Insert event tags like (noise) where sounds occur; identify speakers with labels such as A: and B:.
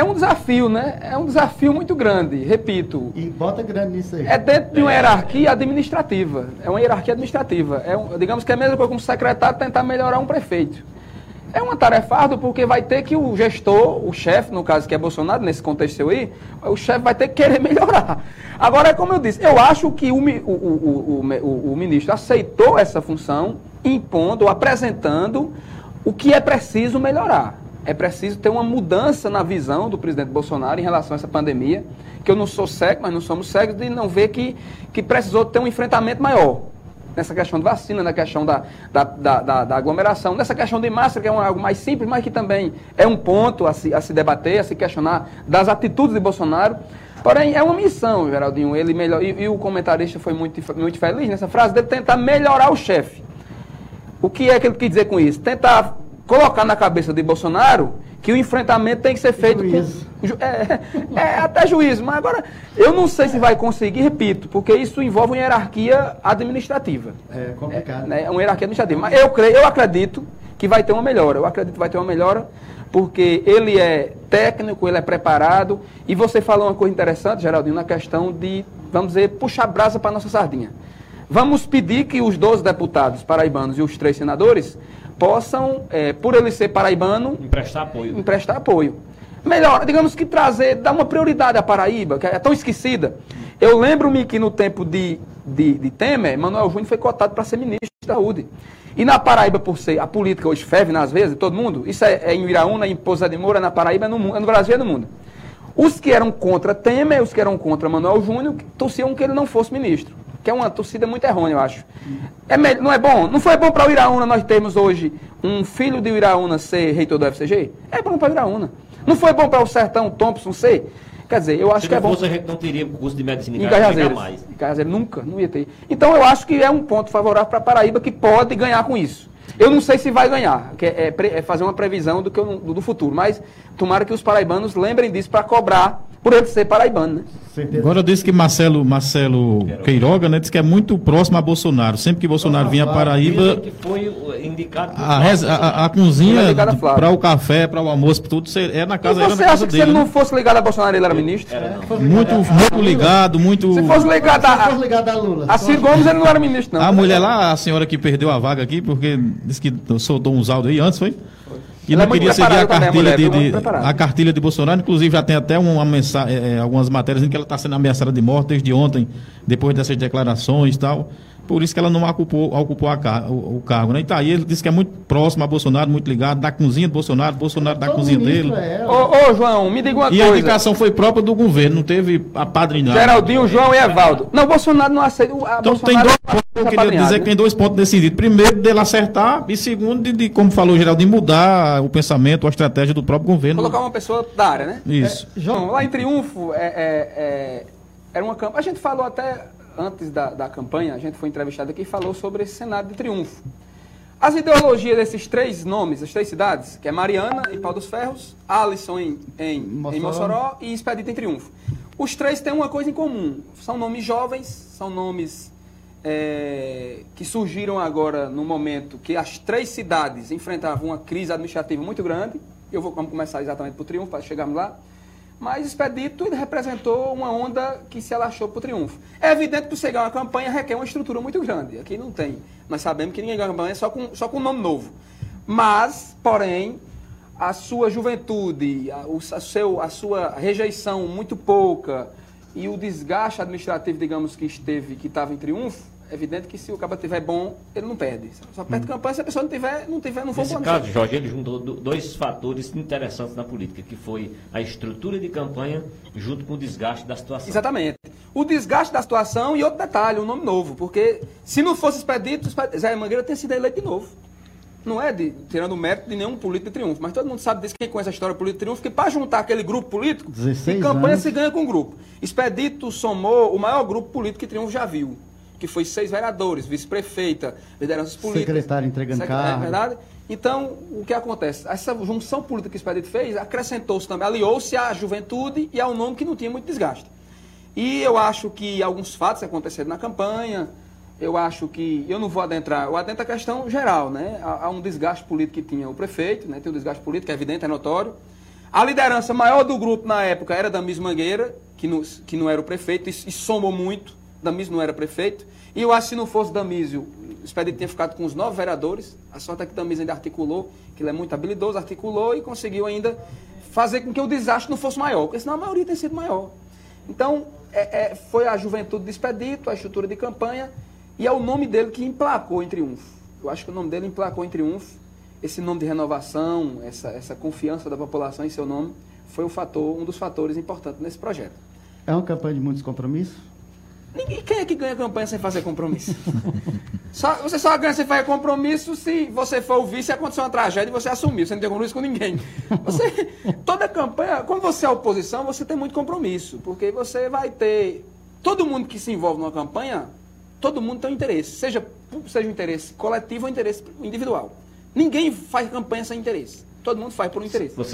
A: é um desafio, né? É um desafio muito grande, repito.
B: E bota grande nisso aí.
A: É dentro de uma hierarquia administrativa. É uma hierarquia administrativa. É um, digamos que é a mesma coisa como secretário tentar melhorar um prefeito. É uma tarefa árdua porque vai ter que o gestor, o chefe, no caso que é Bolsonaro, nesse contexto seu aí, o chefe vai ter que querer (laughs) melhorar. Agora, como eu disse, eu acho que o, o, o, o, o ministro aceitou essa função, impondo, apresentando o que é preciso melhorar. É preciso ter uma mudança na visão do presidente Bolsonaro em relação a essa pandemia, que eu não sou cego, mas não somos cegos, de não ver que, que precisou ter um enfrentamento maior nessa questão de vacina, na questão da, da, da, da, aglomeração, nessa questão de máscara, que é algo mais simples, mas que também é um ponto a se, a se debater, a se questionar das atitudes de Bolsonaro. Porém, é uma missão, Geraldinho. Ele melhor, e, e o comentarista foi muito, muito feliz nessa frase dele tentar melhorar o chefe. O que é que ele quis dizer com isso? Tentar colocar na cabeça de Bolsonaro que o enfrentamento tem que ser feito
B: juízo.
A: com. É, é, até juízo, mas agora eu não sei se vai conseguir, repito, porque isso envolve uma hierarquia administrativa.
B: É complicado.
A: É, né, uma hierarquia administrativa. Mas eu creio, eu acredito que vai ter uma melhora. Eu acredito que vai ter uma melhora, porque ele é técnico, ele é preparado. E você falou uma coisa interessante, Geraldinho, na questão de, vamos dizer, puxar brasa para a nossa sardinha. Vamos pedir que os 12 deputados paraibanos e os três senadores possam, é, por ele ser paraibano,
C: emprestar apoio.
A: Emprestar apoio. Melhor, digamos que trazer, dar uma prioridade à Paraíba, que é tão esquecida. Eu lembro-me que no tempo de, de, de Temer, Manuel Júnior foi cotado para ser ministro da saúde. E na Paraíba, por ser a política hoje ferve nas vezes, todo mundo, isso é, é em Iraúna, em Pousa de Moura, na Paraíba, é no, no Brasil e no mundo. Os que eram contra Temer, os que eram contra Manuel Júnior, torciam que ele não fosse ministro que é uma torcida muito errônea, eu acho. É, não é bom? Não foi bom para o Iraúna nós termos hoje um filho de Iraúna ser reitor do FCG? É bom para o Iraúna. Não foi bom para o Sertão Thompson ser? Quer dizer, eu acho
C: Se
A: que é bom.
C: Se a gente não teria curso de medicina
A: em Cajazeiras. mais. Em Cajazeiras, nunca, não ia ter. Então eu acho que é um ponto favorável para Paraíba que pode ganhar com isso. Eu não sei se vai ganhar, que é, é, é fazer uma previsão do, que eu, do futuro, mas tomara que os paraibanos lembrem disso para cobrar por ele ser paraibano, né?
D: Agora disse que Marcelo, Marcelo Queiroga, né, disse que é muito próximo a Bolsonaro. Sempre que Bolsonaro vinha a Paraíba,
C: que foi indicado
D: a, a, a, a cozinha para o café, para o almoço, tudo é na casa,
A: era
D: na casa
A: acha que
D: dele.
A: se ele não né? fosse ligado a Bolsonaro, ele era ministro?
D: Era, muito, muito ligado, muito.
A: Se fosse ligado a,
B: fosse ligado a Lula.
A: A Ciro Gomes, ele não era ministro, não.
D: A mulher lá, a senhora que perdeu a vaga aqui, porque disse que soltou uns áudios aí antes, foi? Que não é queria seguir a cartilha, de, de a cartilha de Bolsonaro. Inclusive, já tem até uma mensagem, é, é, algumas matérias em que ela está sendo ameaçada de morte desde ontem, depois dessas declarações e tal por isso que ela não ocupou, ocupou a, o, o, cargo. Né? E tá aí, ele disse que é muito próximo a Bolsonaro, muito ligado, da cozinha de Bolsonaro, Bolsonaro da cozinha dele.
A: É ô, ô, João, me diga uma
D: e
A: coisa.
D: E a indicação foi própria do governo, não teve a padrinhagem.
A: Geraldinho, João e Evaldo. Não, Bolsonaro não aceita.
D: então tem dois pontos, eu queria dizer que tem dois pontos nesse sentido. Primeiro, dele acertar, e segundo, de, de como falou o Geraldinho, mudar o pensamento, a estratégia do próprio governo.
A: Colocar uma pessoa da área, né?
D: Isso.
A: É, João, lá em Triunfo, é, é, é era uma campanha. A gente falou até antes da, da campanha, a gente foi entrevistado aqui e falou sobre esse cenário de triunfo. As ideologias desses três nomes, as três cidades, que é Mariana em Pau dos Ferros, Alisson em, em, Mossoró. em Mossoró e Expedito em Triunfo. Os três têm uma coisa em comum. São nomes jovens, são nomes é, que surgiram agora no momento que as três cidades enfrentavam uma crise administrativa muito grande. Eu vou começar exatamente por Triunfo, para chegarmos lá. Mas Expedito representou uma onda que se alastrou para o triunfo. É evidente que ganhar uma campanha requer uma estrutura muito grande. Aqui não tem. Nós sabemos que ninguém ganha campanha só com, só com um nome novo. Mas, porém, a sua juventude, a, o, a, seu, a sua rejeição muito pouca e o desgaste administrativo, digamos, que esteve, que estava em triunfo, é evidente que se o cabo tiver bom, ele não perde. Só perde hum. campanha se a pessoa não tiver, não tiver, não for
C: Nesse caso, Jorge, ele juntou dois fatores interessantes na política, que foi a estrutura de campanha junto com o desgaste da situação.
A: Exatamente. O desgaste da situação e outro detalhe, um nome novo, porque se não fosse expedito, Zé Mangueira teria sido eleito de novo. Não é de, tirando o mérito de nenhum político de triunfo, mas todo mundo sabe disso, quem conhece a história política de triunfo, que para juntar aquele grupo político, em campanha
B: anos.
A: se ganha com grupo. Expedito somou o maior grupo político que triunfo já viu que foi seis vereadores, vice-prefeita, lideranças políticas.
B: Secretário entregando carro.
A: É verdade? Então, o que acontece? Essa junção política que o Expedito fez acrescentou-se também, aliou-se à juventude e ao nome que não tinha muito desgaste. E eu acho que alguns fatos aconteceram na campanha, eu acho que, eu não vou adentrar, eu adentro a questão geral, né? Há, há um desgaste político que tinha o prefeito, né? Tem um desgaste político, é evidente, é notório. A liderança maior do grupo na época era Damis Mangueira, que não, que não era o prefeito, e, e somou muito. Damis não era prefeito. E eu acho que se não fosse Damísio, o Expedito tinha ficado com os nove vereadores. A sorte é que Damísio ainda articulou, que ele é muito habilidoso, articulou e conseguiu ainda fazer com que o desastre não fosse maior, porque senão a maioria tem sido maior. Então, é, é, foi a juventude de Expedito, a estrutura de campanha, e é o nome dele que emplacou em triunfo. Eu acho que o nome dele emplacou em triunfo. Esse nome de renovação, essa, essa confiança da população em seu nome, foi fator, um dos fatores importantes nesse projeto.
B: É uma campanha de muitos compromissos?
A: Ninguém, quem é que ganha campanha sem fazer compromisso? (laughs) só, você só ganha sem fazer compromisso se você for o vice e acontecer uma tragédia e você assumir. Você não tem compromisso com ninguém. Você, (laughs) toda campanha, quando você é oposição, você tem muito compromisso. Porque você vai ter. Todo mundo que se envolve numa campanha, todo mundo tem um interesse. Seja, seja um interesse coletivo ou um interesse individual. Ninguém faz campanha sem interesse. Todo mundo faz por um interesse.
C: Você